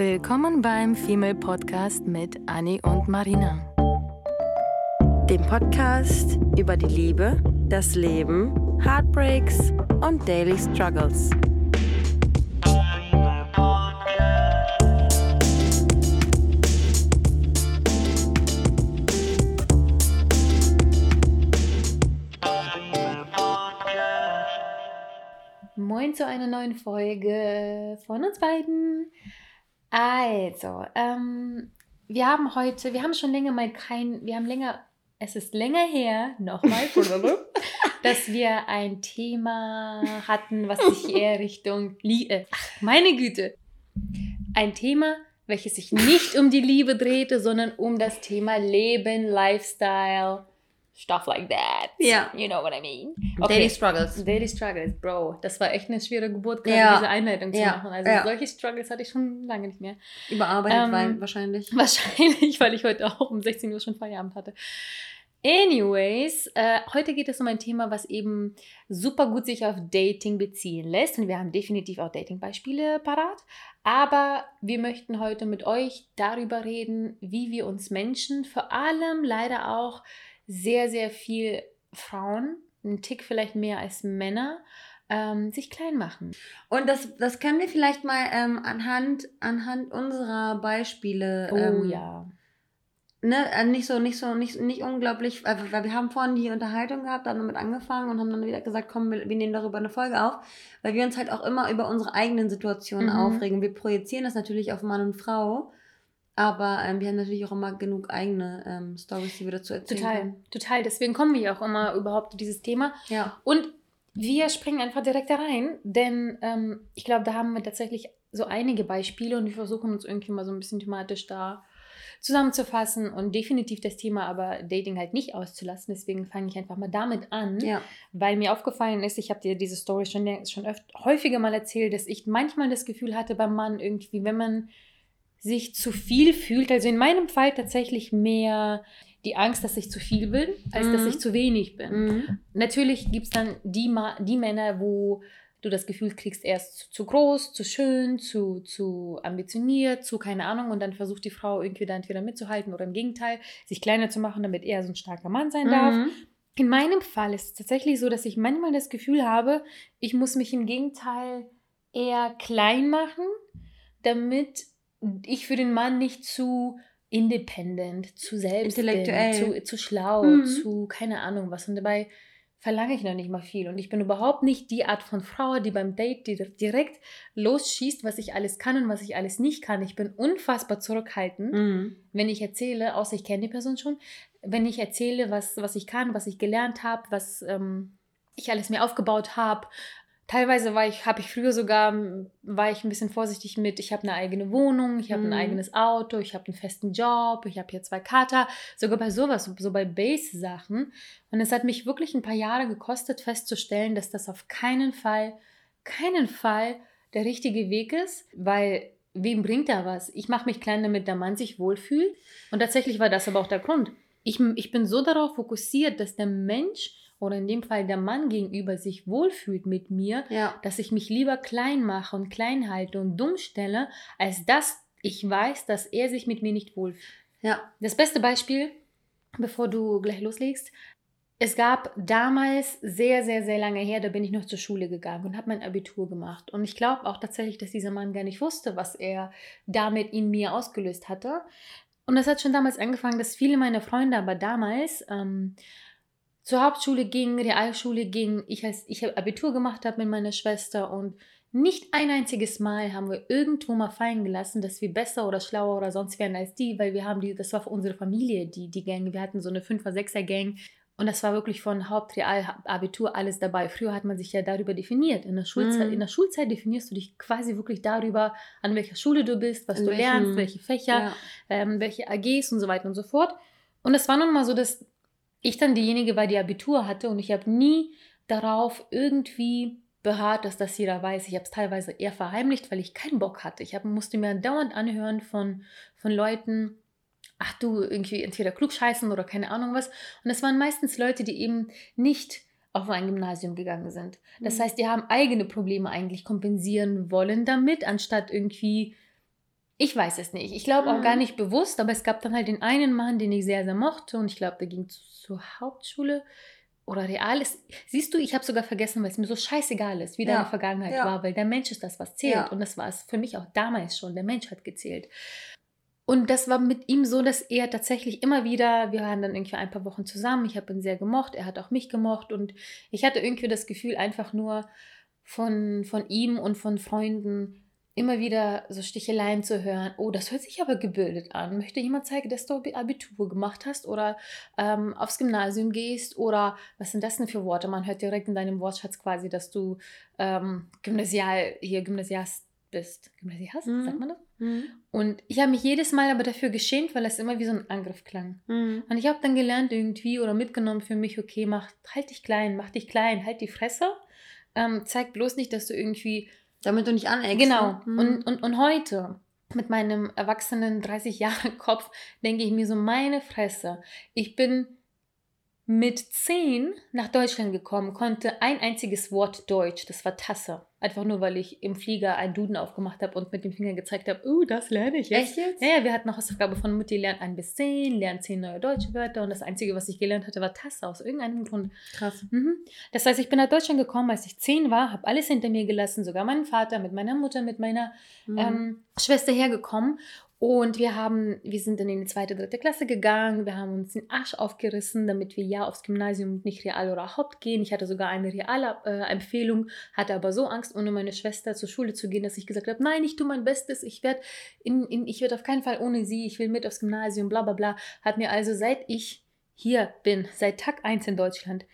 Willkommen beim Female Podcast mit Annie und Marina. Dem Podcast über die Liebe, das Leben, Heartbreaks und Daily Struggles. Moin zu einer neuen Folge von uns beiden. Also, ähm, wir haben heute, wir haben schon länger mal kein, wir haben länger, es ist länger her, nochmal, dass wir ein Thema hatten, was sich eher Richtung Liebe, äh, meine Güte, ein Thema, welches sich nicht um die Liebe drehte, sondern um das Thema Leben, Lifestyle, stuff like that. Ja. You know what I mean? Daily Struggles. Daily Struggles, Bro. Das war echt eine schwere Geburt, gerade Ja. diese Einleitung zu Ja. machen. Also Ja. solche Struggles hatte ich schon lange nicht mehr. Überarbeitet Ähm, weil wahrscheinlich. Wahrscheinlich, weil ich heute auch um 16 Uhr schon Feierabend hatte. Anyways, äh, heute geht es um ein Thema, was eben super gut sich auf Dating beziehen lässt. Und wir haben definitiv auch Dating-Beispiele parat. Aber wir möchten heute mit euch darüber reden, wie wir uns Menschen, vor allem leider auch sehr, sehr viel Frauen, einen Tick vielleicht mehr als Männer, ähm, sich klein machen. Und das, das können wir vielleicht mal ähm, anhand, anhand unserer Beispiele. Oh ähm, ja. Ne, äh, nicht so, nicht so, nicht, nicht unglaublich, äh, weil wir haben vorhin die Unterhaltung gehabt, dann damit angefangen und haben dann wieder gesagt, komm, wir, wir nehmen darüber eine Folge auf, weil wir uns halt auch immer über unsere eigenen Situationen Mhm. aufregen. Wir projizieren das natürlich auf Mann und Frau, aber ähm, wir haben natürlich auch immer genug eigene ähm, Stories, die wir dazu erzählen Total, können. total. Deswegen kommen wir auch immer überhaupt zu dieses Thema. Ja. Und wir springen einfach direkt da rein, denn ähm, ich glaube, da haben wir tatsächlich so einige Beispiele und wir versuchen uns irgendwie mal so ein bisschen thematisch da zusammenzufassen und definitiv das Thema aber Dating halt nicht auszulassen. Deswegen fange ich einfach mal damit an, Ja. weil mir aufgefallen ist, ich habe dir diese Story schon, schon öfter, häufiger mal erzählt, dass ich manchmal das Gefühl hatte beim Mann irgendwie, wenn man sich zu viel fühlt, also in meinem Fall tatsächlich mehr die Angst, dass ich zu viel bin, als dass Mhm. ich zu wenig bin. Mhm. Natürlich gibt es dann die, Ma die Männer, wo du das Gefühl kriegst, er ist zu, zu groß, zu schön, zu, zu ambitioniert, zu keine Ahnung und dann versucht die Frau irgendwie da entweder mitzuhalten oder im Gegenteil, sich kleiner zu machen, damit er so ein starker Mann sein darf. Mhm. In meinem Fall ist es tatsächlich so, dass ich manchmal das Gefühl habe, ich muss mich im Gegenteil eher klein machen, damit ich für den Mann nicht zu independent, zu selbst Intellektuell. bin, zu, zu schlau, Mhm. zu keine Ahnung was. Und dabei verlange ich noch nicht mal viel. Und ich bin überhaupt nicht die Art von Frau, die beim Date di- direkt losschießt, was ich alles kann und was ich alles nicht kann. Ich bin unfassbar zurückhaltend Mhm. wenn ich erzähle, außer ich kenne die Person schon, wenn ich erzähle, was, was ich kann, was ich gelernt habe, was ähm, ich alles mir aufgebaut habe. Teilweise war ich, habe ich früher sogar, war ich ein bisschen vorsichtig mit, ich habe eine eigene Wohnung, ich habe Mhm. ein eigenes Auto, ich habe einen festen Job, ich habe hier zwei Kater, sogar bei sowas, so bei Base-Sachen. Und es hat mich wirklich ein paar Jahre gekostet, festzustellen, dass das auf keinen Fall, keinen Fall der richtige Weg ist, weil wem bringt da was? Ich mache mich klein, damit der Mann sich wohlfühlt. Und tatsächlich war das aber auch der Grund. Ich, ich bin so darauf fokussiert, dass der Mensch oder in dem Fall der Mann gegenüber sich wohlfühlt mit mir, Ja. dass ich mich lieber klein mache und klein halte und dumm stelle, als dass ich weiß, dass er sich mit mir nicht wohlfühlt. Ja. Das beste Beispiel, bevor du gleich loslegst, es gab damals sehr, sehr, sehr lange her, da bin ich noch zur Schule gegangen und habe mein Abitur gemacht. Und ich glaube auch tatsächlich, dass dieser Mann gar nicht wusste, was er damit in mir ausgelöst hatte. Und das hat schon damals angefangen, dass viele meiner Freunde aber damals ähm, zur Hauptschule gingen, Realschule gingen, ich, als, ich hab Abitur gemacht habe mit meiner Schwester und nicht ein einziges Mal haben wir irgendwo mal fallen gelassen, dass wir besser oder schlauer oder sonst wären als die, weil wir haben die, das war für unsere Familie, die, die Gang. Wir hatten so eine 5er, 6er Gang und das war wirklich von Hauptreal, Abitur, alles dabei. Früher hat man sich ja darüber definiert. In der, Schulzeit, Mhm. in der Schulzeit definierst du dich quasi wirklich darüber, an welcher Schule du bist, was In du welchem- lernst, welche Fächer Ja. ähm, welche AGs und so weiter und so fort. Und es war nun mal so, dass ich dann diejenige war, die Abitur hatte und ich habe nie darauf irgendwie beharrt, dass das jeder weiß. Ich habe es teilweise eher verheimlicht, weil ich keinen Bock hatte. Ich hab, musste mir dauernd anhören von, von Leuten, ach du, irgendwie entweder klugscheißen oder keine Ahnung was. Und es waren meistens Leute, die eben nicht auf ein Gymnasium gegangen sind. Das Mhm. heißt, die haben eigene Probleme eigentlich kompensieren wollen damit, anstatt irgendwie Ich weiß es nicht. Ich glaube auch Mhm. gar nicht bewusst, aber es gab dann halt den einen Mann, den ich sehr, sehr mochte und ich glaube, der ging zu- zur Hauptschule oder Real ist. Siehst du, ich habe sogar vergessen, weil es mir so scheißegal ist, wie Ja, deine Vergangenheit ja. war, weil der Mensch ist das, was zählt. Ja. Und das war es für mich auch damals schon. Der Mensch hat gezählt. Und das war mit ihm so, dass er tatsächlich immer wieder, wir waren dann irgendwie ein paar Wochen zusammen, ich habe ihn sehr gemocht, er hat auch mich gemocht und ich hatte irgendwie das Gefühl, einfach nur von, von ihm und von Freunden immer wieder so Sticheleien zu hören. Oh, das hört sich aber gebildet an. Möchte jemand zeigen, dass du Abi- Abitur gemacht hast oder ähm, aufs Gymnasium gehst oder was sind das denn für Worte? Man hört direkt in deinem Wortschatz quasi, dass du ähm, Gymnasial, hier Gymnasiast bist. Gymnasiast, Mhm. sagt man das? Mhm. Und ich habe mich jedes Mal aber dafür geschämt, weil es immer wie so ein Angriff klang. Mhm. Und ich habe dann gelernt irgendwie oder mitgenommen für mich, okay, mach, halt dich klein, mach dich klein, halt die Fresse. Ähm, zeig bloß nicht, dass du irgendwie. Damit du nicht aneckst. Genau. ne? Mhm. Und, und, und heute, mit meinem erwachsenen 30 Jahre Kopf, denke ich mir so, meine Fresse. Ich bin mit 10 nach Deutschland gekommen, konnte ein einziges Wort Deutsch, das war Tasse. Einfach nur, weil ich im Flieger einen Duden aufgemacht habe und mit dem Finger gezeigt habe, oh, das lerne ich jetzt. Echt jetzt? Ja, ja, wir hatten noch Hausaufgabe von Mutti, lernt ein bis zehn, lernt zehn neue deutsche Wörter und das Einzige, was ich gelernt hatte, war Tasse aus irgendeinem Grund. Krass. Mhm. Das heißt, ich bin nach Deutschland gekommen, als ich zehn war, habe alles hinter mir gelassen, sogar meinen Vater mit meiner Mutter, mit meiner Mhm. ähm, Schwester hergekommen. Und wir haben, wir sind dann in die zweite, dritte Klasse gegangen. Wir haben uns den Arsch aufgerissen, damit wir ja aufs Gymnasium nicht Real oder Haupt gehen. Ich hatte sogar eine reale äh, Empfehlung, hatte aber so Angst, ohne meine Schwester zur Schule zu gehen, dass ich gesagt habe, nein, ich tue mein Bestes. Ich werde in, in, ich werde auf keinen Fall ohne sie. Ich will mit aufs Gymnasium, bla bla bla. Hat mir also seit ich hier bin, seit Tag 1 in Deutschland,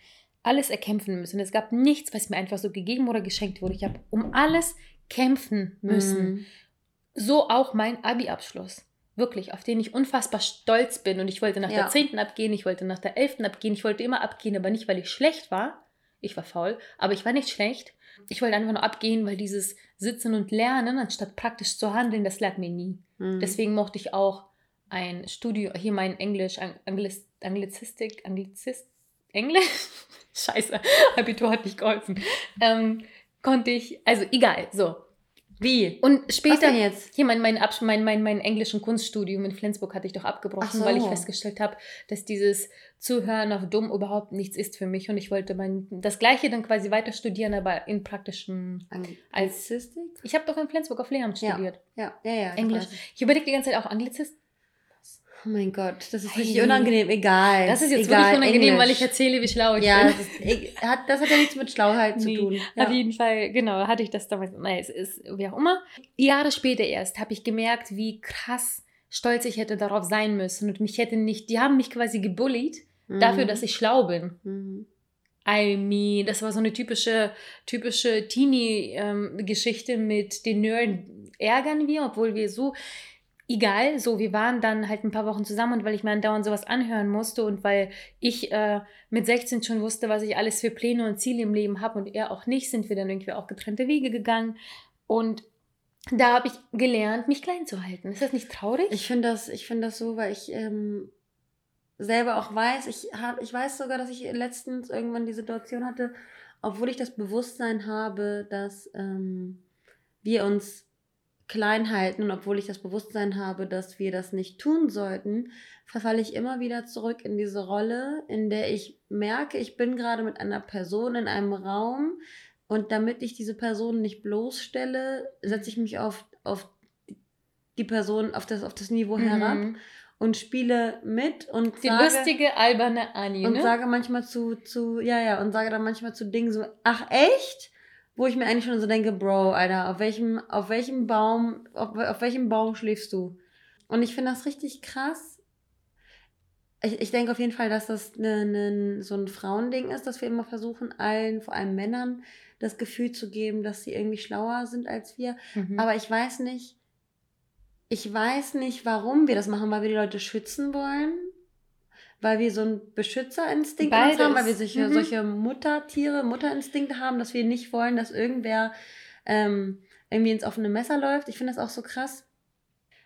alles erkämpfen müssen. Es gab nichts, was mir einfach so gegeben oder geschenkt wurde. Ich habe um alles kämpfen müssen. Mhm. So auch mein Abi-Abschluss. Wirklich, auf den ich unfassbar stolz bin. Und ich wollte nach Ja. der 10. abgehen, ich wollte nach der 11. abgehen, ich wollte immer abgehen, aber nicht, weil ich schlecht war. Ich war faul, aber ich war nicht schlecht. Ich wollte einfach nur abgehen, weil dieses Sitzen und Lernen, anstatt praktisch zu handeln, das lag mir nie. Mhm. Deswegen mochte ich auch ein Studio, hier mein Englisch, Ang Anglis, Anglizistik, Anglizist, Englisch? Scheiße, Abitur hat nicht geholfen. Ähm, konnte ich, also egal, so. Wie? Und später, jetzt? hier mein, mein, Absch- mein, mein, mein englischen Kunststudium in Flensburg hatte ich doch abgebrochen, so. weil ich festgestellt habe, dass dieses Zuhören auf dumm überhaupt nichts ist für mich und ich wollte mein, das gleiche dann quasi weiter studieren, aber in praktischem, als, Anglizistik? ich habe doch in Flensburg auf Lehramt Ja. studiert. Ja, ja, ja. ich Englisch. weiß. Ich überlege die ganze Zeit auch Anglizist. Oh mein Gott, das ist richtig unangenehm. Egal. Das ist jetzt Egal, wirklich unangenehm, Englisch. weil ich erzähle, wie schlau ich Ja, bin. das, hat, das hat ja nichts mit Schlauheit zu Nee, tun. Ja. Auf jeden Fall, genau, hatte ich das damals. Nein, es ist wie auch immer. Jahre später erst habe ich gemerkt, wie krass stolz ich hätte darauf sein müssen und mich hätte nicht, die haben mich quasi gebullied Mhm. dafür, dass ich schlau bin. Mhm. I mean, das war so eine typische, typische Teenie-Geschichte mit den Nerden ärgern wir, obwohl wir so, egal, so, wir waren dann halt ein paar Wochen zusammen und weil ich mir andauernd sowas anhören musste und weil ich äh, mit 16 schon wusste, was ich alles für Pläne und Ziele im Leben habe und er auch nicht, sind wir dann irgendwie auch getrennte Wege gegangen und da habe ich gelernt, mich klein zu halten. Ist das nicht traurig? Ich finde das, ich finde das so, weil ich ähm, selber auch weiß, ich, hab, ich weiß sogar, dass ich letztens irgendwann die Situation hatte, obwohl ich das Bewusstsein habe, dass ähm, wir uns klein halten und obwohl ich das Bewusstsein habe, dass wir das nicht tun sollten, verfalle ich immer wieder zurück in diese Rolle, in der ich merke, ich bin gerade mit einer Person in einem Raum und damit ich diese Person nicht bloßstelle, setze ich mich auf, auf die Person, auf das, auf das Niveau herab Mhm. und spiele mit und Die sage, lustige, alberne Annie, und ne? sage manchmal zu, zu, ja, ja, und sage dann manchmal zu Dingen so, ach echt? Wo ich mir eigentlich schon so denke, Bro, Alter, auf welchem, auf welchem Baum, auf, auf welchem Baum schläfst du? Und ich finde das richtig krass. Ich, ich denke auf jeden Fall, dass das ne, ne, so ein Frauending ist, dass wir immer versuchen, allen, vor allem Männern, das Gefühl zu geben, dass sie irgendwie schlauer sind als wir. Mhm. Aber ich weiß nicht, ich weiß nicht, warum wir das machen, weil wir die Leute schützen wollen, weil wir so einen Beschützerinstinkt haben, weil wir solche, Mhm. solche Muttertiere, Mutterinstinkte haben, dass wir nicht wollen, dass irgendwer ähm, irgendwie ins offene Messer läuft. Ich finde das auch so krass.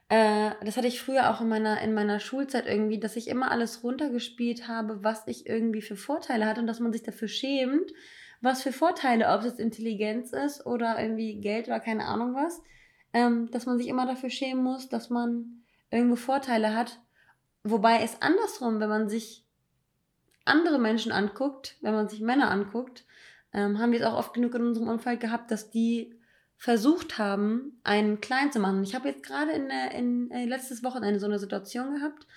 Äh, das hatte ich früher auch in meiner, in meiner Schulzeit irgendwie, dass ich immer alles runtergespielt habe, was ich irgendwie für Vorteile hatte und dass man sich dafür schämt, was für Vorteile, ob es jetzt Intelligenz ist oder irgendwie Geld oder keine Ahnung was. ähm, dass man sich immer dafür schämen muss, dass man irgendwo Vorteile hat. Wobei es andersrum, wenn man sich andere Menschen anguckt, wenn man sich Männer anguckt, ähm, haben wir es auch oft genug in unserem Umfeld gehabt, dass die versucht haben, einen klein zu machen. Ich habe jetzt gerade in, der, in äh, letztes Wochenende so eine Situation gehabt.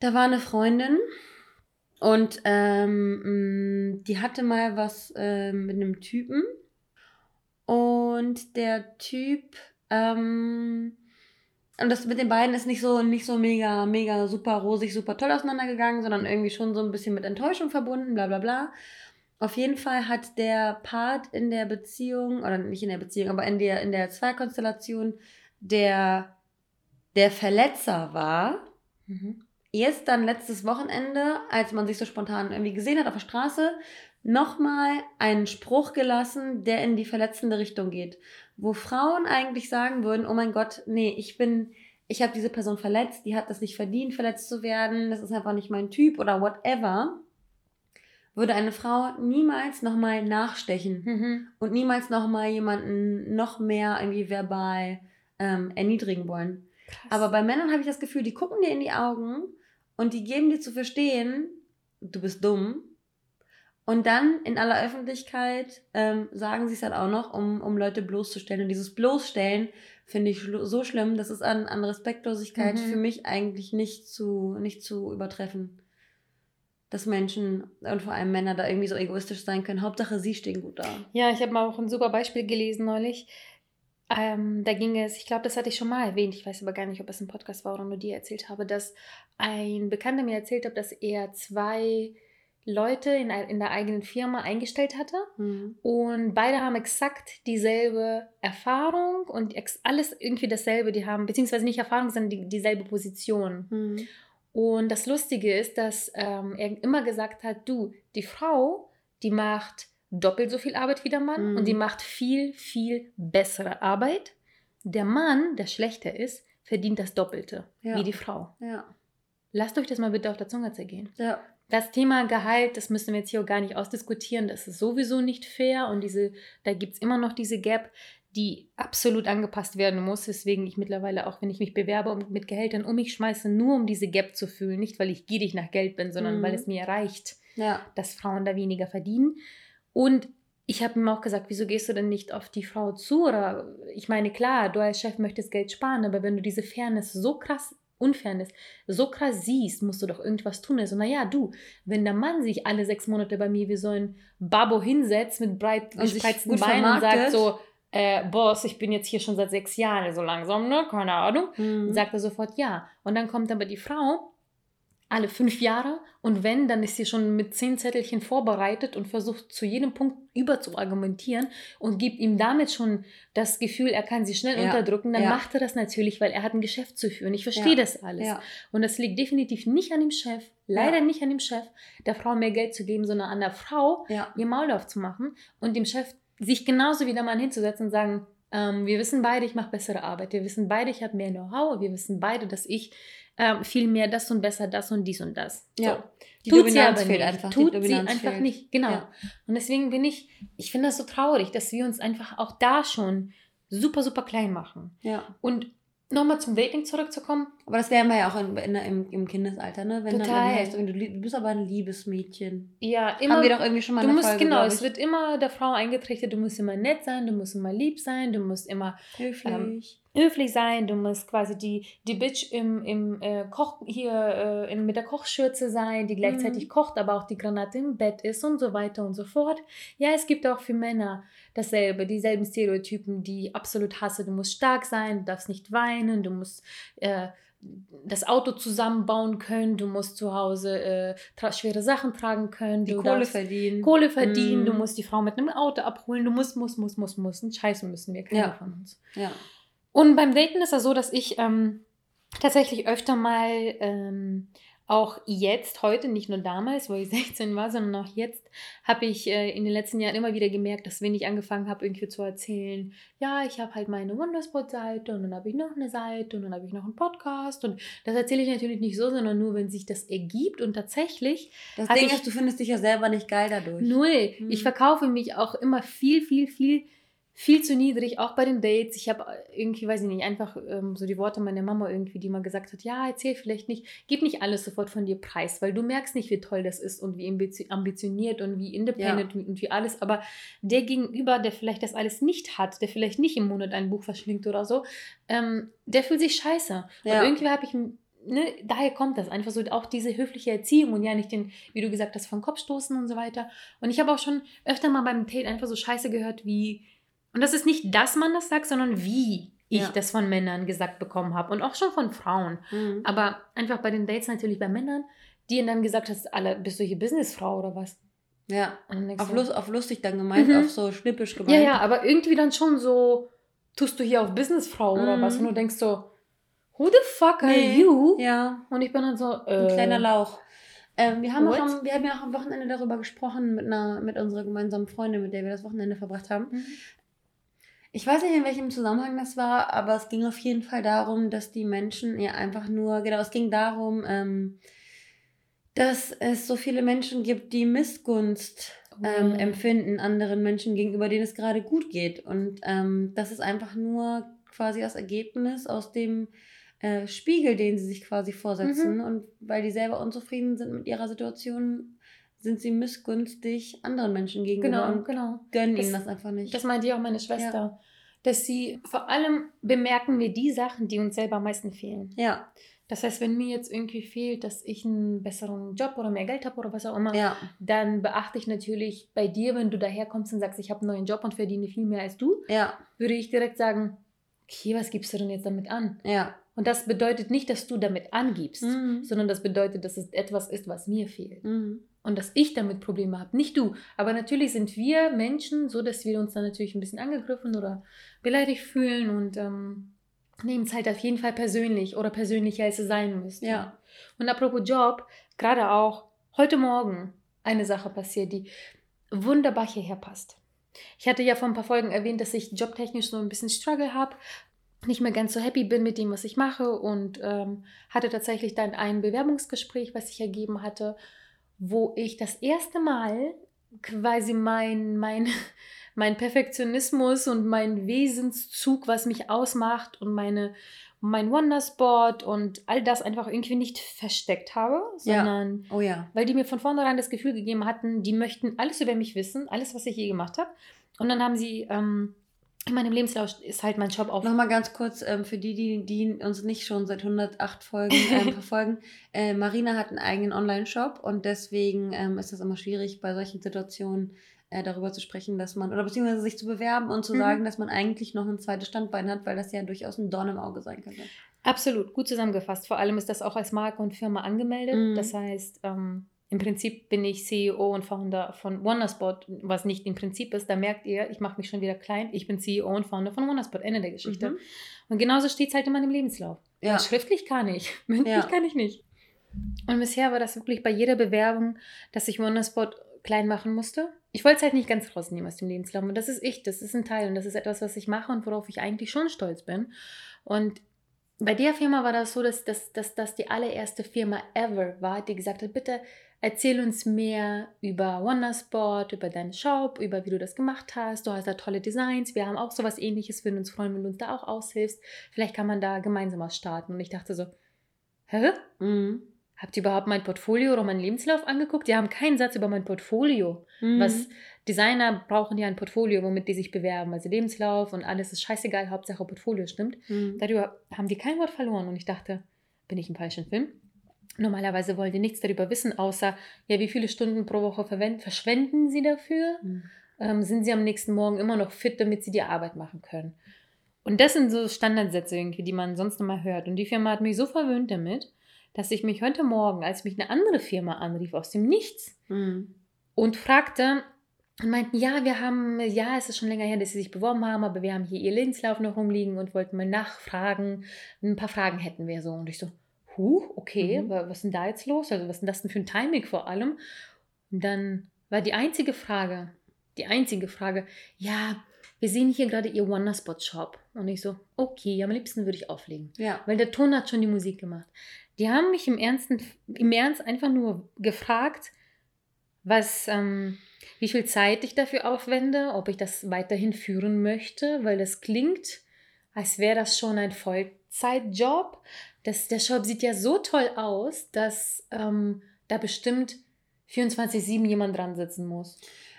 Da war eine Freundin und ähm, die hatte mal was äh, mit einem Typen und der Typ ähm, und das mit den beiden ist nicht so, nicht so mega, mega super rosig, super toll auseinandergegangen, sondern irgendwie schon so ein bisschen mit Enttäuschung verbunden, bla bla bla. Auf jeden Fall hat der Part in der Beziehung, oder nicht in der Beziehung, aber in der, in der Zweikonstellation, der der Verletzer war, mhm. erst dann letztes Wochenende, als man sich so spontan irgendwie gesehen hat auf der Straße, nochmal einen Spruch gelassen, der in die verletzende Richtung geht. Wo Frauen eigentlich sagen würden, oh mein Gott, nee, ich bin, ich habe diese Person verletzt, die hat das nicht verdient, verletzt zu werden, das ist einfach nicht mein Typ oder whatever, würde eine Frau niemals nochmal nachstechen mhm. und niemals nochmal jemanden noch mehr irgendwie verbal ähm, erniedrigen wollen. Krass. Aber bei Männern habe ich das Gefühl, die gucken dir in die Augen und die geben dir zu verstehen, du bist dumm und dann in aller Öffentlichkeit ähm, sagen sie es halt auch noch, um, um Leute bloßzustellen. Und dieses Bloßstellen finde ich so schlimm, das ist an, an Respektlosigkeit mhm. für mich eigentlich nicht zu, nicht zu übertreffen. Dass Menschen und vor allem Männer da irgendwie so egoistisch sein können. Hauptsache, sie stehen gut da. Ja, ich habe mal auch ein super Beispiel gelesen neulich. Ähm, da ging es, ich glaube, das hatte ich schon mal erwähnt, ich weiß aber gar nicht, ob es ein Podcast war oder nur dir erzählt habe, dass ein Bekannter mir erzählt hat, dass er zwei Leute in, in der eigenen Firma eingestellt hatte. Mhm. Und beide haben exakt dieselbe Erfahrung und alles irgendwie dasselbe. Die haben, beziehungsweise nicht Erfahrung, sondern die, dieselbe Position. Mhm. Und das Lustige ist, dass ähm, er immer gesagt hat, du, die Frau, die macht doppelt so viel Arbeit wie der Mann mhm. und die macht viel, viel bessere Arbeit. Der Mann, der schlechter ist, verdient das Doppelte ja. wie die Frau. Ja. Lasst euch das mal bitte auf der Zunge zergehen. Ja das Thema Gehalt, das müssen wir jetzt hier auch gar nicht ausdiskutieren. Das ist sowieso nicht fair und diese, da gibt es immer noch diese Gap, die absolut angepasst werden muss. Weswegen ich mittlerweile auch, wenn ich mich bewerbe und mit Gehältern um mich schmeiße, nur um diese Gap zu fühlen. Nicht, weil ich gierig nach Geld bin, sondern mhm. weil es mir reicht, ja. dass Frauen da weniger verdienen. Und ich habe ihm auch gesagt, wieso gehst du denn nicht auf die Frau zu? Oder ich meine, klar, du als Chef möchtest Geld sparen, aber wenn du diese Fairness so krass Unfairness so krass siehst, musst du doch irgendwas tun. Also, naja, du, wenn der Mann sich alle sechs Monate bei mir wie so ein Babo hinsetzt mit breit gespreizten Beinen und sagt so, äh, Boss, ich bin jetzt hier schon seit sechs Jahren so langsam, ne? Keine Ahnung. Mhm. Sagt er sofort ja. Und dann kommt aber die Frau alle fünf Jahre und wenn, dann ist sie schon mit zehn Zettelchen vorbereitet und versucht zu jedem Punkt über zu argumentieren und gibt ihm damit schon das Gefühl, er kann sie schnell ja. unterdrücken, dann ja. macht er das natürlich, weil er hat ein Geschäft zu führen. Ich verstehe ja. das alles. Und das liegt definitiv nicht an dem Chef, leider nicht an dem Chef, der Frau mehr Geld zu geben, sondern an der Frau, ihr Maul aufzumachen und dem Chef sich genauso wie der Mann hinzusetzen und sagen, ähm, wir wissen beide, ich mache bessere Arbeit. Wir wissen beide, ich habe mehr Know-how. Wir wissen beede, dass ich ähm, viel mehr das und besser das und dies und das. Ja. So. Die Tut Dominanz fehlt einfach. Tut sie einfach fehlt. nicht. Genau. Ja. Und deswegen bin ich, ich finde das so traurig, dass wir uns einfach auch da schon super, super klein machen. Ja. Und nochmal zum Dating zurückzukommen. Aber das wären wir ja auch in, in, im, im Kindesalter, ne? Wenn Total. dann heißt, du, du bist aber ein liebes Mädchen. Ja, immer. Haben wir doch irgendwie schon mal du musst, Folge, Genau, es wird immer der Frau eingetrichtert, du musst immer nett sein, du musst immer lieb sein, du musst immer höflich. Ähm, höflich sein, du musst quasi die, die Bitch im, im äh, Koch hier äh, in, mit der Kochschürze sein, die gleichzeitig mhm. kocht, aber auch die Granate im Bett ist und so weiter und so fort. Ja, es gibt auch für Männer dasselbe, dieselben Stereotypen, die absolut hasse. Du musst stark sein, du darfst nicht weinen, du musst äh, das Auto zusammenbauen können, du musst zu Hause äh, schwere Sachen tragen können, die Kohle verdienen. Kohle verdienen, mm. du mhm. musst die Frau mit einem Auto abholen, du musst, musst, musst, musst, musst. Und scheiße müssen wir, keiner ja. von uns. Ja. Und beim Daten ist es so, dass ich ähm, tatsächlich öfter mal ähm, auch jetzt, heute, nicht nur damals, wo ich 16 war, sondern auch jetzt, habe ich äh, in den letzten Jahren immer wieder gemerkt, dass wenn ich angefangen habe, irgendwie zu erzählen, ja, ich habe halt meine Wonderspot-Seite und dann habe ich noch eine Seite und dann habe ich noch einen Podcast und das erzähle ich natürlich nicht so, sondern nur, wenn sich das ergibt und tatsächlich. Das Ding ist, du findest dich ja selber nicht geil dadurch. Null. Hm. Ich verkaufe mich auch immer viel, viel, viel viel zu niedrig, auch bei den Dates. Ich habe irgendwie, weiß ich nicht, einfach ähm, so die Worte meiner Mama irgendwie, die mal gesagt hat, ja, erzähl vielleicht nicht, gib nicht alles sofort von dir preis, weil du merkst nicht, wie toll das ist und wie ambitioniert und wie independent ja. und wie alles. Aber der Gegenüber, der vielleicht das alles nicht hat, der vielleicht nicht im Monat ein Buch verschlingt oder so, ähm, der fühlt sich scheiße. Ja. Und irgendwie habe ich Ne, daher kommt das einfach so, auch diese höfliche Erziehung und ja nicht den, wie du gesagt hast, vom Kopf stoßen und so weiter. Und ich habe auch schon öfter mal beim Date einfach so Scheiße gehört, wie, und das ist nicht, dass man das sagt, sondern wie ich ja. das von Männern gesagt bekommen habe und auch schon von Frauen. Mhm. Aber einfach bei den Dates natürlich bei Männern, die dann gesagt hast, alle, bist du hier Businessfrau oder was? Ja, auf, Lust, auf lustig dann gemeint, mhm. auf so schnippisch gemeint. Ja, ja, aber irgendwie dann schon so, tust du hier auf Businessfrau mhm. oder was? Und du denkst so, who the fuck are nee. you? Ja. Und ich bin dann so, äh, Ein kleiner Lauch. Ähm, wir, haben auch am, wir haben ja auch am Wochenende darüber gesprochen mit, einer, mit unserer gemeinsamen Freundin, mit der wir das Wochenende verbracht haben. Mhm. Ich weiß nicht, in welchem Zusammenhang das war, aber es ging auf jeden Fall darum, dass die Menschen ja einfach nur, genau, es ging darum, ähm, dass es so viele Menschen gibt, die Missgunst ähm, oh. empfinden anderen Menschen gegenüber, denen es gerade gut geht. Und ähm, das ist einfach nur quasi das Ergebnis aus dem äh, Spiegel, den sie sich quasi vorsetzen. Mhm. Und weil die selber unzufrieden sind mit ihrer Situation, sind sie missgünstig anderen Menschen gegenüber genau, und genau. gönnen das, ihnen das einfach nicht. Das meinte ja auch meine Schwester. Ja. Dass sie vor allem bemerken wir die Sachen, die uns selber am meisten fehlen. Ja. Das heißt, wenn mir jetzt irgendwie fehlt, dass ich einen besseren Job oder mehr Geld habe oder was auch immer, ja. dann beachte ich natürlich bei dir, wenn du daherkommst und sagst, ich habe einen neuen Job und verdiene viel mehr als du, ja. würde ich direkt sagen, okay, was gibst du denn jetzt damit an? Ja. Und das bedeutet nicht, dass du damit angibst, mhm. sondern das bedeutet, dass es etwas ist, was mir fehlt. Mhm und dass ich damit Probleme habe, nicht du. Aber natürlich sind wir Menschen so, dass wir uns dann natürlich ein bisschen angegriffen oder beleidigt fühlen und ähm, nehmen es halt auf jeden Fall persönlich oder persönlicher, als es sein müsste. Ja. Und apropos Job, gerade auch heute Morgen eine Sache passiert, die wunderbar hierher passt. Ich hatte ja vor ein paar Folgen erwähnt, dass ich jobtechnisch so ein bisschen Struggle habe, nicht mehr ganz so happy bin mit dem, was ich mache und ähm, hatte tatsächlich dann ein Bewerbungsgespräch, was sich ergeben hatte wo ich das erste Mal quasi mein, mein, mein Perfektionismus und mein Wesenszug, was mich ausmacht und meine, mein Wonderspot und all das einfach irgendwie nicht versteckt habe, sondern ja. Oh ja. weil die mir von vornherein das Gefühl gegeben hatten, die möchten alles über mich wissen, alles, was ich je gemacht habe. Und dann haben sie ähm, in meinem Lebenslauf ist halt mein Job auf. Nochmal ganz kurz ähm, für die, die, die uns nicht schon seit 108 Folgen ähm, verfolgen. Äh, Marina hat einen eigenen Online-Shop und deswegen ähm, ist es immer schwierig, bei solchen Situationen äh, darüber zu sprechen, dass man, oder beziehungsweise sich zu bewerben und zu mhm. sagen, dass man eigentlich noch ein zweites Standbein hat, weil das ja durchaus ein Dorn im Auge sein könnte. Absolut, gut zusammengefasst. Vor allem ist das auch als Marke und Firma angemeldet. Mhm. Das heißt, ähm, im Prinzip bin ich CEO und Founder von Wonderspot, was nicht im Prinzip ist. Da merkt ihr, ich mache mich schon wieder klein. Ich bin CEO und Founder von Wonderspot. Ende der Geschichte. Mhm. Und genauso steht es halt in meinem Lebenslauf. Ja. schriftlich kann ich, mündlich ja. kann ich nicht. Und bisher war das wirklich bei jeder Bewerbung, dass ich Wonderspot klein machen musste. Ich wollte es halt nicht ganz rausnehmen aus dem Lebenslauf. Und das ist ich, das ist ein Teil und das ist etwas, was ich mache und worauf ich eigentlich schon stolz bin. Und bei der Firma war das so, dass das dass, dass die allererste Firma ever war, die gesagt hat, bitte Erzähl uns mehr über Wondersport, über deinen Shop, über wie du das gemacht hast. Du hast da tolle Designs. Wir haben auch sowas ähnliches. Würden uns freuen, wenn du uns da auch aushilfst. Vielleicht kann man da gemeinsam was starten. Und ich dachte so, hä? Mhm. Habt ihr überhaupt mein Portfolio oder meinen Lebenslauf angeguckt? Die haben keinen Satz über mein Portfolio. Mhm. Was Designer brauchen ja ein Portfolio, womit die sich bewerben. Also Lebenslauf und alles ist scheißegal, Hauptsache Portfolio stimmt. Mhm. Darüber haben die kein Wort verloren. Und ich dachte, bin ich im falschen Film? Normalerweise wollen die nichts darüber wissen, außer, ja, wie viele Stunden pro Woche verschwenden sie dafür? Mhm. Ähm, sind sie am nächsten Morgen immer noch fit, damit sie die Arbeit machen können? Und das sind so Standardsätze irgendwie, die man sonst immer hört. Und die Firma hat mich so verwöhnt damit, dass ich mich heute Morgen, als mich eine andere Firma anrief aus dem Nichts mhm. und fragte und meinten, ja, wir haben, ja, es ist schon länger her, dass sie sich beworben haben, aber wir haben hier ihr Lebenslauf noch rumliegen und wollten mal nachfragen. Ein paar Fragen hätten wir so. Und ich so, huh, okay, mhm. was ist denn da jetzt los? Also was ist denn das denn für ein Timing vor allem? Und dann war die einzige Frage, die einzige Frage, ja, wir sehen hier gerade ihr Wonderspot-Shop. Und ich so, okay, am liebsten würde ich auflegen. Ja. Weil der Ton hat schon die Musik gemacht. Die haben mich im, Ernsten, im Ernst einfach nur gefragt, was, ähm, wie viel Zeit ich dafür aufwende, ob ich das weiterhin führen möchte, weil das klingt, als wäre das schon ein Vollzeitjob. Das, der Shop sieht ja so toll aus, dass ähm, da bestimmt 24-7 jemand dran sitzen muss.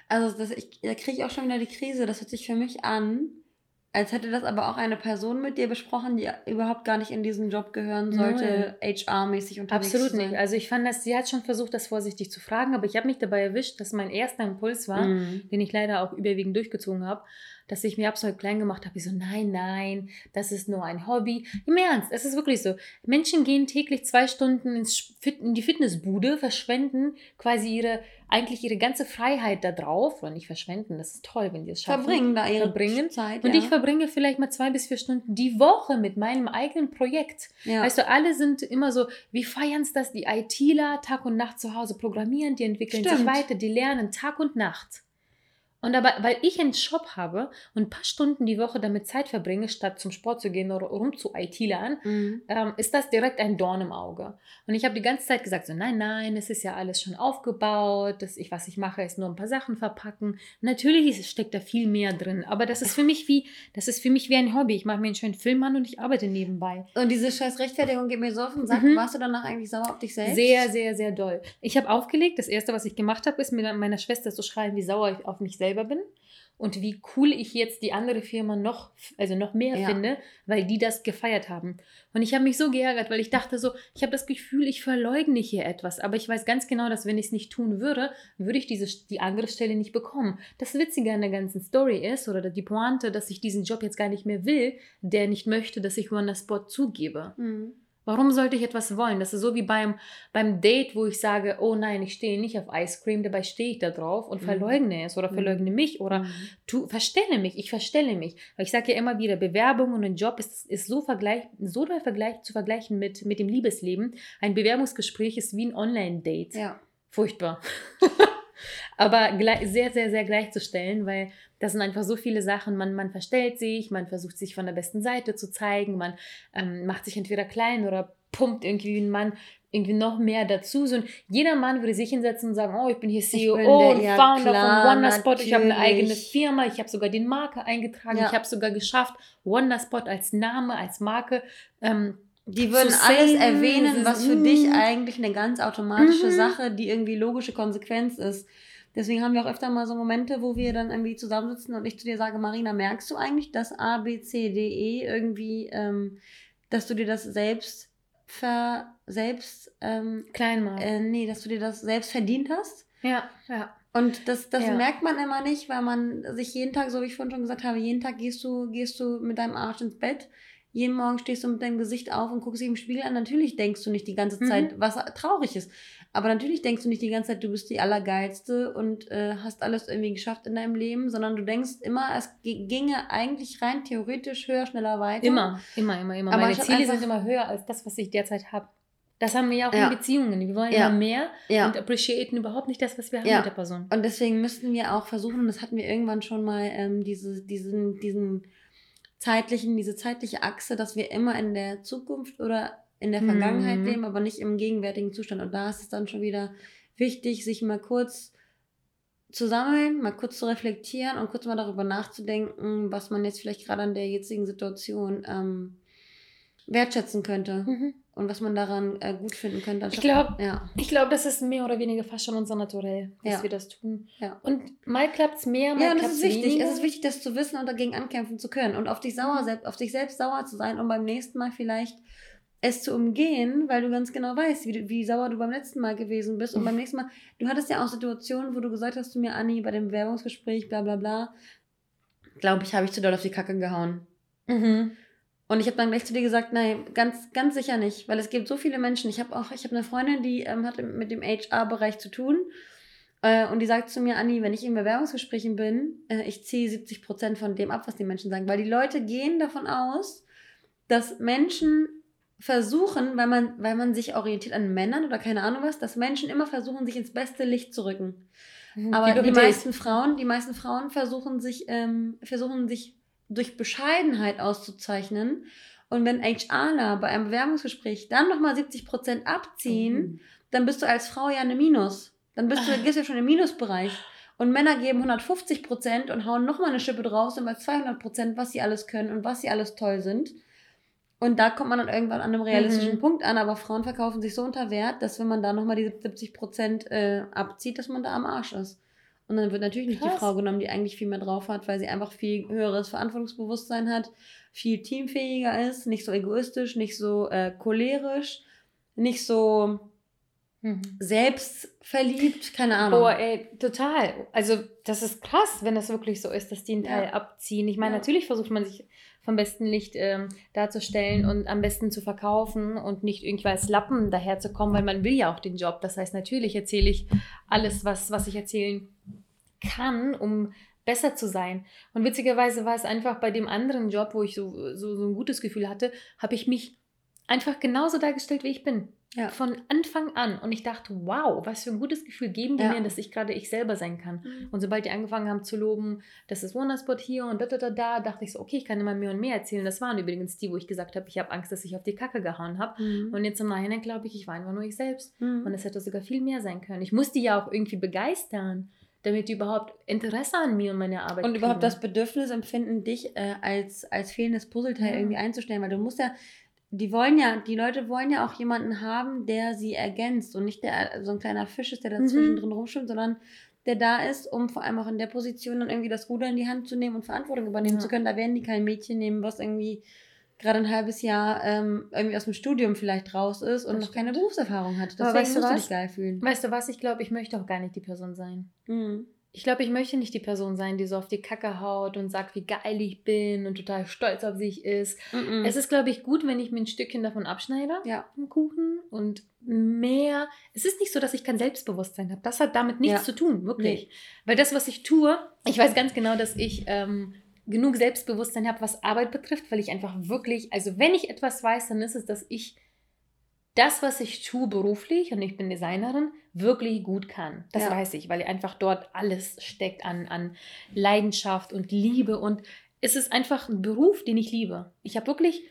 Also das, ich, da kriege ich auch schon wieder die Krise. Das hört sich für mich an, als hätte das aber auch eine Person mit dir besprochen, die überhaupt gar nicht in diesen Job gehören sollte, HR-mäßig unterwegs Absolut nicht. Also ich fand, dass sie hat schon versucht, das vorsichtig zu fragen, aber ich habe mich dabei erwischt, dass mein erster Impuls war, mm. den ich leider auch überwiegend durchgezogen habe, dass ich mir absolut klein gemacht habe. Ich so, nein, nein, das ist nur ein Hobby. Im Ernst, es ist wirklich so. Menschen gehen täglich zwei Stunden ins Fit in die Fitnessbude, verschwenden quasi ihre, eigentlich ihre ganze Freiheit da drauf. Oder nicht verschwenden, das ist toll, wenn die es schaffen. Verbringen da ihre verbringen. Zeit. Und ja. ich verbringe vielleicht mal zwei bis vier Stunden die Woche mit meinem eigenen Projekt. Ja. Weißt du, alle sind immer so, wie feiern es das? Die ITler Tag und Nacht zu Hause programmieren, die entwickeln Stimmt. sich weiter, die lernen Tag und Nacht. Und aber, weil ich einen Shop habe und ein paar Stunden die Woche damit Zeit verbringe, statt zum Sport zu gehen oder rum zu IT-Lern, mhm. ähm, ist das direkt ein Dorn im Auge. Und ich habe die ganze Zeit gesagt, so nein, nein, es ist ja alles schon aufgebaut, das ich, was ich mache, ist nur ein paar Sachen verpacken. Natürlich steckt da viel mehr drin, aber das ist für mich wie, das ist für mich wie ein Hobby. Ich mache mir einen schönen Film an und ich arbeite nebenbei. Und diese scheiß Rechtfertigung geht mir so auf den Sack. Mhm. Warst du danach eigentlich sauer auf dich selbst? Sehr, sehr, sehr doll. Ich habe aufgelegt. Das erste, was ich gemacht habe, ist mir meiner Schwester zu schreiben, wie sauer ich auf mich selbst selber bin und wie cool ich jetzt die andere Firma noch, also noch mehr ja. finde, weil die das gefeiert haben. Und ich habe mich so geärgert, weil ich dachte so, ich habe das Gefühl, ich verleugne hier etwas, aber ich weiß ganz genau, dass wenn ich es nicht tun würde, würde ich diese, die andere Stelle nicht bekommen. Das Witzige an der ganzen Story ist, oder die Pointe, dass ich diesen Job jetzt gar nicht mehr will, der nicht möchte, dass ich Wonder Spot zugebe. Mhm. Warum sollte ich etwas wollen? Das ist so wie beim, beim Date, wo ich sage, oh nein, ich stehe nicht auf Ice Cream, dabei stehe ich da drauf und mhm. verleugne es oder mhm. verleugne mich oder mhm. tu, verstelle mich, ich verstelle mich. Weil ich sage ja immer wieder, Bewerbung und ein Job ist, ist so, vergleich, so Vergleich, zu vergleichen mit, mit dem Liebesleben. Ein Bewerbungsgespräch ist wie ein Online-Date. Ja. Furchtbar. Aber sehr, sehr, sehr gleichzustellen, weil das sind einfach so viele Sachen. Man, man verstellt sich, man versucht sich von der besten Seite zu zeigen, man ähm, macht sich entweder klein oder pumpt irgendwie einen Mann irgendwie noch mehr dazu. So, jeder Mann würde sich hinsetzen und sagen, oh, ich bin hier CEO bin und ja, Founder klar, von Wonderspot, ich habe eine eigene Firma, ich habe sogar den Marke eingetragen, ja. ich habe sogar geschafft, Wonderspot als Name, als Marke ähm, die würden alles erwähnen, was für dich mhm. eigentlich eine ganz automatische mhm. Sache, die irgendwie logische Konsequenz ist. Deswegen haben wir auch öfter mal so Momente, wo wir dann irgendwie zusammensitzen und ich zu dir sage, Marina, merkst du eigentlich, dass A, B, C, D, E irgendwie, ähm, dass du dir das selbst ver, selbst, ähm, klein machst? Äh, nee, dass du dir das selbst verdient hast? Ja, ja. Und das, das ja. merkt man immer nicht, weil man sich jeden Tag, so wie ich vorhin schon gesagt habe, jeden Tag gehst du, gehst du mit deinem Arsch ins Bett. Jeden Morgen stehst du mit deinem Gesicht auf und guckst dich im Spiegel an. Natürlich denkst du nicht die ganze Zeit, mhm. was traurig ist. Aber natürlich denkst du nicht die ganze Zeit, du bist die Allergeilste und äh, hast alles irgendwie geschafft in deinem Leben, sondern du denkst immer, es ginge eigentlich rein theoretisch höher, schneller weiter. Immer, immer, immer, immer. Aber Meine Ziele sind immer höher als das, was ich derzeit habe. Das haben wir ja auch ja. in Beziehungen. Wir wollen ja. immer mehr ja. und appreciaten überhaupt nicht das, was wir haben mit der Person. Und deswegen müssten wir auch versuchen, das hatten wir irgendwann schon mal, ähm, diese, diesen, diesen zeitlichen, diese zeitliche Achse, dass wir immer in der Zukunft oder in der Vergangenheit mhm. leben, aber nicht im gegenwärtigen Zustand. Und da ist es dann schon wieder wichtig, sich mal kurz zu sammeln, mal kurz zu reflektieren und kurz mal darüber nachzudenken, was man jetzt vielleicht gerade an der jetzigen Situation ähm, wertschätzen könnte mhm. und was man daran äh, gut finden könnte. Ich glaube, ja. glaub, das ist mehr oder weniger fast schon unser Naturell, dass ja. wir das tun. Ja. Und mal klappt es mehr, mal klappt es wichtig. Weniger. Es ist wichtig, das zu wissen und dagegen ankämpfen zu können und auf dich sauer, mhm. auf dich selbst sauer zu sein, um beim nächsten Mal vielleicht es zu umgehen, weil du ganz genau weißt, wie, wie sauer du beim letzten Mal gewesen bist. Und beim nächsten Mal, du hattest ja auch Situationen, wo du gesagt hast zu mir, Anni, bei dem Bewerbungsgespräch, bla bla bla, glaube ich, habe ich zu doll auf die Kacke gehauen. Mhm. Und ich habe dann gleich zu dir gesagt, nein, ganz, ganz sicher nicht, weil es gibt so viele Menschen. Ich habe auch, ich habe eine Freundin, die ähm, hat mit dem HR-Bereich zu tun. Äh, und die sagt zu mir, Anni, wenn ich in Bewerbungsgesprächen bin, äh, ich ziehe 70 Prozent von dem ab, was die Menschen sagen. Weil die Leute gehen davon aus, dass Menschen versuchen, weil man, weil man sich orientiert an Männern oder keine Ahnung was, dass Menschen immer versuchen, sich ins beste Licht zu rücken. Mhm, Aber die meisten Frauen, die meisten Frauen versuchen sich, ähm, versuchen sich durch Bescheidenheit auszuzeichnen. Und wenn HRler bei einem Bewerbungsgespräch dann nochmal 70 Prozent abziehen, mhm. dann bist du als Frau ja eine Minus Dann bist du, gehst du ja schon im Minusbereich. Und Männer geben 150 Prozent und hauen nochmal eine Schippe drauf, sind bei 200 Prozent, was sie alles können und was sie alles toll sind. Und da kommt man dann irgendwann an einem realistischen Mhm. Punkt an, aber Frauen verkaufen sich so unter Wert, dass wenn man da nochmal die 70 Prozent äh, abzieht, dass man da am Arsch ist. Und dann wird natürlich nicht die Krass. Frau genommen, die eigentlich viel mehr drauf hat, weil sie einfach viel höheres Verantwortungsbewusstsein hat, viel teamfähiger ist, nicht so egoistisch, nicht so äh, cholerisch, nicht so Mhm. selbstverliebt, keine Ahnung. Boah, ey, total. Also, das ist krass, wenn das wirklich so ist, dass die einen Teil Ja. abziehen. Ich meine, Ja. natürlich versucht man sich vom besten Licht ähm, darzustellen und am besten zu verkaufen und nicht irgendwie als Lappen daherzukommen, weil man will ja auch den Job. Das heißt, natürlich erzähle ich alles, was, was ich erzählen kann, um besser zu sein. Und witzigerweise war es einfach bei dem anderen Job, wo ich so, so, so ein gutes Gefühl hatte, habe ich mich einfach genauso dargestellt, wie ich bin. Ja. Von Anfang an. Und ich dachte, wow, was für ein gutes Gefühl geben die Ja. mir, dass ich gerade ich selber sein kann. Mhm. Und sobald die angefangen haben zu loben, das ist Wonderspot hier und da, da, da, da, dachte ich so, okay, ich kann immer mehr und mehr erzählen. Das waren übrigens die, wo ich gesagt habe, ich habe Angst, dass ich auf die Kacke gehauen habe. Mhm. Und jetzt im Nachhinein glaube ich, ich war einfach nur ich selbst. Mhm. Und es hätte sogar viel mehr sein können. Ich musste ja auch irgendwie begeistern, damit die überhaupt Interesse an mir und meiner Arbeit Und überhaupt kriegen. das Bedürfnis empfinden, dich äh, als, als fehlendes Puzzleteil Ja. irgendwie einzustellen, weil du musst ja, die wollen ja, die Leute wollen ja auch jemanden haben, der sie ergänzt und nicht der so ein kleiner Fisch ist, der dazwischen Mhm. drin rumschwimmt, sondern der da ist, um vor allem auch in der Position dann irgendwie das Ruder in die Hand zu nehmen und Verantwortung übernehmen Ja. zu können. Da werden die kein Mädchen nehmen, was irgendwie gerade ein halbes Jahr ähm, irgendwie aus dem Studium vielleicht raus ist und Das noch keine Berufserfahrung hat. Aber Deswegen weißt du musst du was? dich geil fühlen. Weißt du was? Ich glaube, ich möchte auch gar nicht die Person sein. Mhm. Ich glaube, ich möchte nicht die Person sein, die so auf die Kacke haut und sagt, wie geil ich bin und total stolz auf sich ist. Mhm. Es ist, glaube ich, gut, wenn ich mir ein Stückchen davon abschneide, ja. vom Kuchen und mehr. Es ist nicht so, dass ich kein Selbstbewusstsein habe. Das hat damit nichts Ja. zu tun, wirklich. Weil das, was ich tue, ich weiß ganz genau, dass ich ähm, genug Selbstbewusstsein habe, was Arbeit betrifft, weil ich einfach wirklich, also wenn ich etwas weiß, dann ist es, dass ich das, was ich tue beruflich, und ich bin Designerin, wirklich gut kann. Das Ja. weiß ich, weil einfach dort alles steckt an, an Leidenschaft und Liebe. Und es ist einfach ein Beruf, den ich liebe. Ich habe wirklich,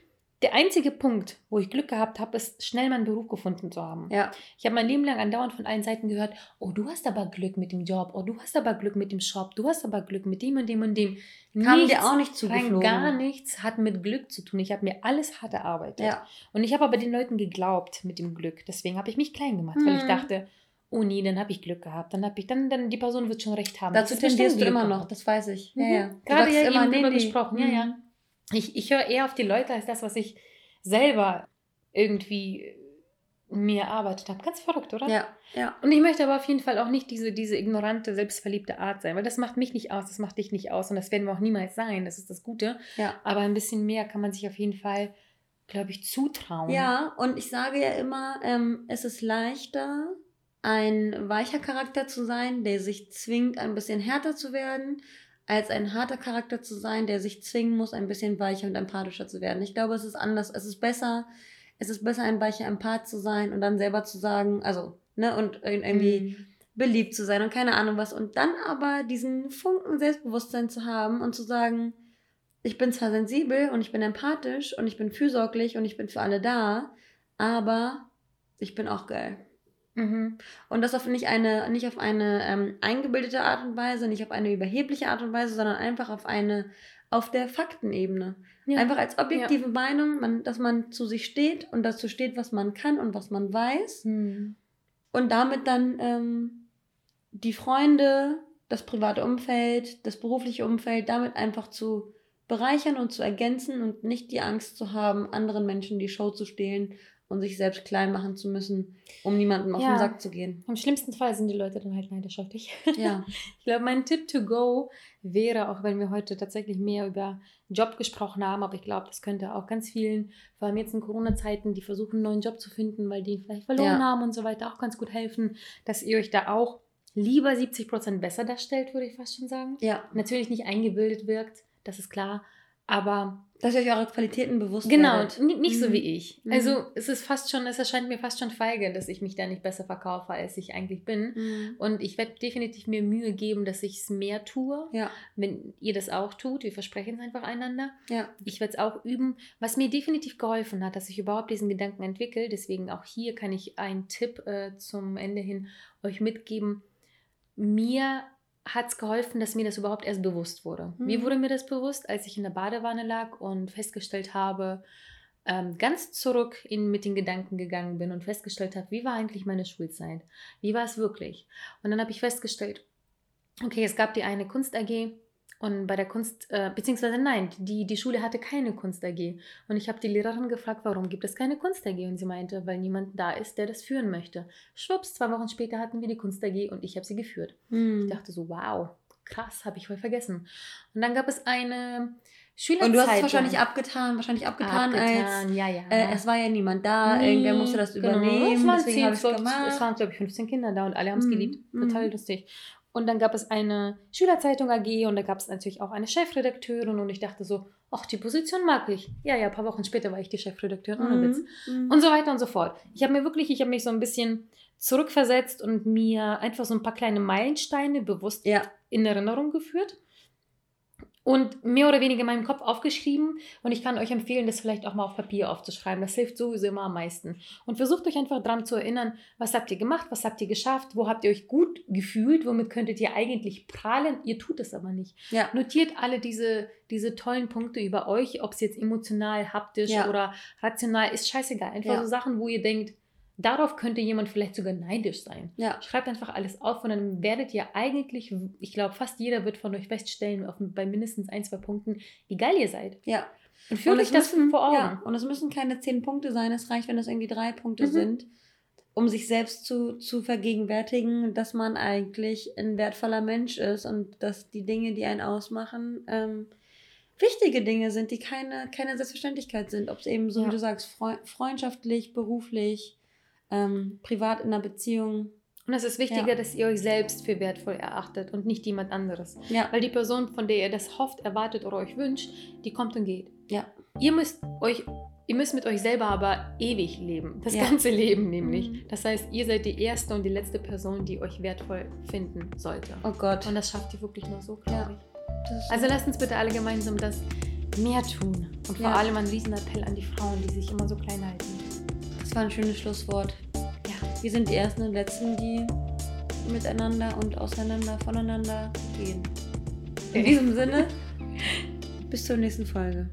der einzige Punkt, wo ich Glück gehabt habe, ist schnell meinen Beruf gefunden zu haben. Ja. Ich habe mein Leben lang andauernd von allen Seiten gehört, oh, du hast aber Glück mit dem Job, oh, du hast aber Glück mit dem Shop, du hast aber Glück mit dem und dem und dem. Kam Nichts, dir auch nicht rein zugeflogen. gar nichts hat mit Glück zu tun. Ich habe mir alles hart erarbeitet. Ja. Und ich habe aber den Leuten geglaubt mit dem Glück. Deswegen habe ich mich klein gemacht, weil ich Mhm. dachte, oh nee, dann habe ich Glück gehabt. Dann habe ich, dann, dann die Person wird schon recht haben. Dazu tendierst du immer noch, das weiß ich. Ja, Mhm. ja. Du Gerade ja immer, eben nee, drüber nee. gesprochen. Ja, Mhm. ja. Ich, ich höre eher auf die Leute als das, was ich selber irgendwie mir erarbeitet habe. Ganz verrückt, oder? Ja, ja. Und ich möchte aber auf jeden Fall auch nicht diese, diese ignorante, selbstverliebte Art sein, weil das macht mich nicht aus, das macht dich nicht aus und das werden wir auch niemals sein, das ist das Gute. Ja. Aber ein bisschen mehr kann man sich auf jeden Fall, glaube ich, zutrauen. Ja, und ich sage ja immer, ähm, es ist leichter, ein weicher Charakter zu sein, der sich zwingt, ein bisschen härter zu werden, als ein harter Charakter zu sein, der sich zwingen muss, ein bisschen weicher und empathischer zu werden. Ich glaube, es ist anders, es ist besser, es ist besser, ein weicher Empath zu sein und dann selber zu sagen, also, ne, und irgendwie Mhm. beliebt zu sein und keine Ahnung was. Und dann aber diesen Funken Selbstbewusstsein zu haben und zu sagen, ich bin zwar sensibel und ich bin empathisch und ich bin fürsorglich und ich bin für alle da, aber ich bin auch geil. Mhm. Und das auf nicht eine, nicht auf eine ähm, eingebildete Art und Weise, nicht auf eine überhebliche Art und Weise, sondern einfach auf eine, auf der Faktenebene. Ja. Einfach als objektive Meinung, man, dass man zu sich steht und dazu steht, was man kann und was man weiß. Mhm. Und damit dann ähm, die Freunde, das private Umfeld, das berufliche Umfeld damit einfach zu bereichern und zu ergänzen und nicht die Angst zu haben, anderen Menschen die Show zu stehlen und sich selbst klein machen zu müssen, um niemandem auf Ja. den Sack zu gehen. Im schlimmsten Fall sind die Leute dann halt neidisch auf dich. Ja. Ich glaube, mein Tipp to go wäre, auch wenn wir heute tatsächlich mehr über Job gesprochen haben, aber ich glaube, das könnte auch ganz vielen, vor allem jetzt in Corona-Zeiten, die versuchen, einen neuen Job zu finden, weil die ihn vielleicht verloren Ja. haben und so weiter, auch ganz gut helfen, dass ihr euch da auch lieber 70% besser darstellt, würde ich fast schon sagen. Ja. Natürlich nicht eingebildet wirkt, das ist klar, Aber dass ihr euch eure Qualitäten bewusst Genau, nicht so Mhm. wie ich. Mhm. Also es ist fast schon, es erscheint mir fast schon feige, dass ich mich da nicht besser verkaufe, als ich eigentlich bin. Mhm. Und ich werde definitiv mir Mühe geben, dass ich es mehr tue. Ja, Wenn ihr das auch tut, wir versprechen es einfach einander. ja. Ich werde es auch üben. Was mir definitiv geholfen hat, dass ich überhaupt diesen Gedanken entwickle, deswegen auch hier kann ich einen Tipp äh, zum Ende hin euch mitgeben. Mir hat es geholfen, dass mir das überhaupt erst bewusst wurde. Mhm. Wie wurde mir das bewusst, als ich in der Badewanne lag und festgestellt habe, ähm, ganz zurück in, mit den Gedanken gegangen bin und festgestellt habe, wie war eigentlich meine Schulzeit? Wie war es wirklich? Und dann habe ich festgestellt, okay, es gab die eine Kunst AG und bei der Kunst, äh, beziehungsweise nein, die, die Schule hatte keine Kunst AG. Und ich habe die Lehrerin gefragt, warum gibt es keine Kunst AG? Und sie meinte, weil niemand da ist, der das führen möchte. Schwupps, zwei Wochen später hatten wir die Kunst AG und ich habe sie geführt. Mhm. Ich dachte so, wow, krass, habe ich voll vergessen. Und dann gab es eine Schülerzeitung. Und du hast es wahrscheinlich abgetan, wahrscheinlich abgetan, als Abgetan, ja, ja. äh, es war ja niemand da, Nee, irgendwer musste das genau. übernehmen, Es waren deswegen 10, habe ich es 12, gemacht. Es waren, glaube ich, 15 Kinder da und alle haben es Mhm, geliebt. Total mhm. lustig. Und dann gab es eine Schülerzeitung AG und da gab es natürlich auch eine Chefredakteurin und ich dachte so, ach, die Position mag ich. Ja, ja, ein paar Wochen später war ich die Chefredakteurin, ohne Witz. Mhm. Und so weiter und so fort. Ich habe mir wirklich, ich habe mich so ein bisschen zurückversetzt und mir einfach so ein paar kleine Meilensteine bewusst ja, in Erinnerung geführt und mehr oder weniger in meinem Kopf aufgeschrieben. Und ich kann euch empfehlen, das vielleicht auch mal auf Papier aufzuschreiben. Das hilft sowieso immer am meisten. Und versucht euch einfach daran zu erinnern, was habt ihr gemacht, was habt ihr geschafft, wo habt ihr euch gut gefühlt, womit könntet ihr eigentlich prahlen. Ihr tut es aber nicht. ja. Notiert alle diese, diese tollen Punkte über euch, ob es jetzt emotional, haptisch Ja. oder rational ist, scheißegal. Einfach Ja. so Sachen, wo ihr denkt, darauf könnte jemand vielleicht sogar neidisch sein. Ja, Schreibt einfach alles auf und dann werdet ihr eigentlich, ich glaube, fast jeder wird von euch feststellen, auf, bei mindestens ein, zwei Punkten, wie geil ihr seid. ja. Und führt Und euch das müssen- vor Augen. Ja, und es müssen keine zehn Punkte sein, es reicht, wenn es irgendwie drei Punkte Mhm. sind, um sich selbst zu, zu vergegenwärtigen, dass man eigentlich ein wertvoller Mensch ist und dass die Dinge, die einen ausmachen, ähm, wichtige Dinge sind, die keine, keine Selbstverständlichkeit sind. Ob es eben, so Ja. wie du sagst, freu freundschaftlich, beruflich, ähm, privat in einer Beziehung. Und es ist wichtiger, Ja. dass ihr euch selbst für wertvoll erachtet und nicht jemand anderes. Ja, Weil die Person, von der ihr das hofft, erwartet oder euch wünscht, die kommt und geht. ja. Ihr müsst euch, ihr müsst mit euch selber aber ewig leben. Das Ja. ganze Leben nämlich. Mhm. Das heißt, ihr seid die erste und die letzte Person, die euch wertvoll finden sollte. Oh Gott. Und das schafft ihr wirklich nur so, glaube Ja. ich. Also lasst uns bitte alle gemeinsam das mehr tun. Und vor Ja. allem ein Riesenappell an die Frauen, die sich immer so klein halten. Das war ein schönes Schlusswort. Ja. Wir sind die Ersten und Letzten, die miteinander und auseinander, voneinander gehen. In diesem Sinne, bis zur nächsten Folge.